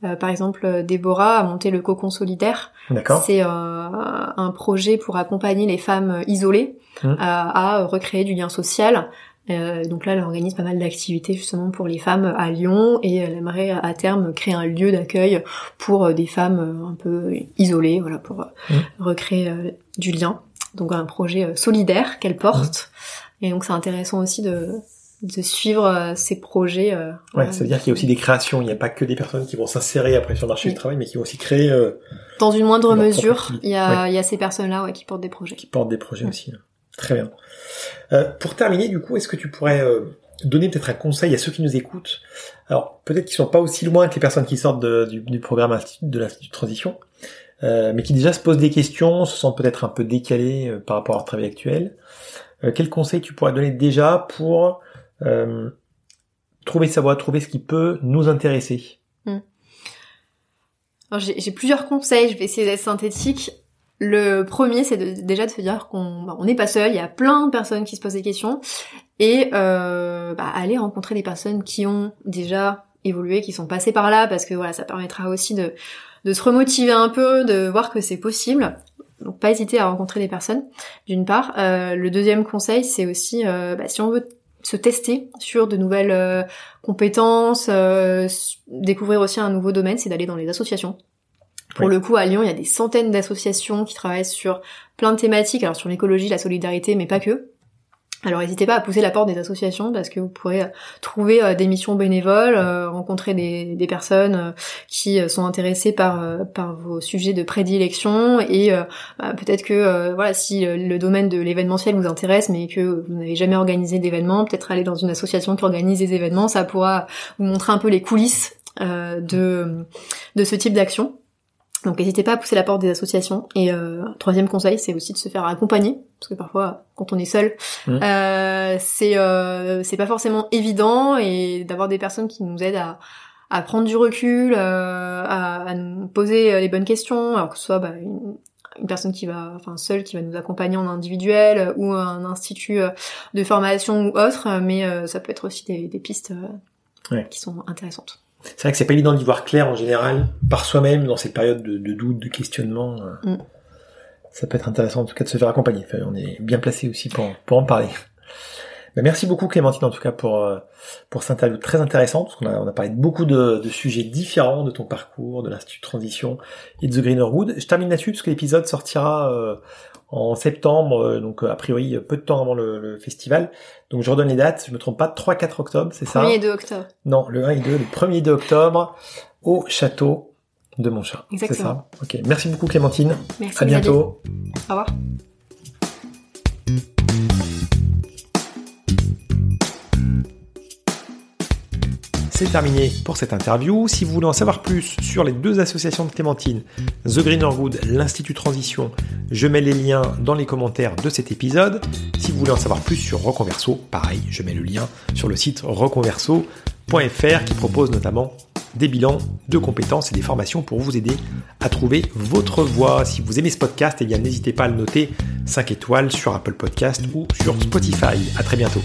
Euh, par exemple, euh, Déborah a monté le Cocon Solidaire. D'accord. C'est euh, un projet pour accompagner les femmes isolées à, à recréer du lien social. Euh, donc là, elle organise pas mal d'activités justement pour les femmes à Lyon et elle aimerait à terme créer un lieu d'accueil pour euh, des femmes euh, un peu isolées, voilà, pour euh, Mhm. recréer du lien. Donc un projet solidaire qu'elle porte. Et donc c'est intéressant aussi de, de suivre ces projets. euh, Ouais, ça veut dire qu'il y a aussi des créations. Il n'y a pas que des personnes qui vont s'insérer après sur le marché Oui. du travail, mais qui vont aussi créer, euh, Dans une moindre mesure, il y a, il y a ces personnes-là ouais, qui portent des projets. qui portent des projets aussi. Très bien. Euh, pour terminer, du coup, est-ce que tu pourrais euh, donner peut-être un conseil à ceux qui nous écoutent? Alors, peut-être qu'ils sont pas aussi loin que les personnes qui sortent du, du programme de l'Institut de Transition, euh, mais qui déjà se posent des questions, se sentent peut-être un peu décalés euh, par rapport à leur travail actuel. Euh, quel conseil tu pourrais donner déjà pour euh, trouver sa voie, trouver ce qui peut nous intéresser? J'ai j'ai plusieurs conseils, je vais essayer d'être synthétique. Le premier, c'est déjà de se dire qu'on bah, n'est pas seul, il y a plein de personnes qui se posent des questions, et euh, bah, aller rencontrer des personnes qui ont déjà évolué, qui sont passées par là, parce que voilà, ça permettra aussi de, se remotiver un peu, de voir que c'est possible. Donc pas hésiter à rencontrer des personnes, d'une part. Euh, le deuxième conseil, c'est aussi, euh, bah, si on veut se tester sur de nouvelles euh, compétences, découvrir aussi un nouveau domaine, c'est d'aller dans les associations. Pour Oui. le coup, à Lyon, il y a des centaines d'associations qui travaillent sur plein de thématiques, alors sur l'écologie, la solidarité, mais pas que. Alors n'hésitez pas à pousser la porte des associations parce que vous pourrez euh, trouver euh, des missions bénévoles, euh, rencontrer des, des personnes qui sont intéressées par par vos sujets de prédilection et bah, peut-être que voilà si le domaine de l'événementiel vous intéresse mais que vous n'avez jamais organisé d'événement, peut-être aller dans une association qui organise des événements, ça pourra vous montrer un peu les coulisses de de ce type d'action. Donc n'hésitez pas à pousser la porte des associations. Et euh, troisième conseil, c'est aussi de se faire accompagner, parce que parfois, quand on est seul, Mmh. euh, c'est euh, c'est pas forcément évident, et d'avoir des personnes qui nous aident à, à prendre du recul, euh, à, à nous poser les bonnes questions, alors que ce soit bah, une, une personne qui va, enfin seule, qui va nous accompagner en individuel euh, ou un institut euh, de formation ou autre, euh, mais euh, ça peut être aussi des, des pistes euh, Ouais. qui sont intéressantes. C'est vrai que c'est pas évident d'y voir clair en général, par soi-même, dans cette période de, de doute, de questionnement. euh, Mm. Ça peut être intéressant en tout cas de se faire accompagner. Enfin, on est bien placé aussi pour, pour en parler. Ben, merci beaucoup Clémentine en tout cas pour, euh, pour cette interview très intéressante, parce qu'on a, on a parlé de beaucoup de, de sujets différents de ton parcours, de l'Institut de Transition et de The Greener Wood. Je termine là-dessus parce que l'épisode sortira euh, en septembre, euh, donc a priori peu de temps avant le, le festival. Donc je redonne les dates, je me trompe pas, 3-4 octobre, c'est ça? 1er et 2 octobre. non, le 1 et 2, le 1er et 2 octobre, au château de Montchat. C'est Exactement. ça Ok, merci beaucoup Clémentine. Merci. À bientôt. Au revoir. C'est terminé pour cette interview. Si vous voulez en savoir plus sur les deux associations de Clémentine, The Greener Wood, l'Institut Transition, je mets les liens dans les commentaires de cet épisode. Si vous voulez en savoir plus sur Reconverso, pareil, je mets le lien sur le site reconverso.fr qui propose notamment des bilans de compétences et des formations pour vous aider à trouver votre voie. Si vous aimez ce podcast, eh n'hésitez pas à le noter 5 étoiles sur Apple Podcast ou sur Spotify. À très bientôt.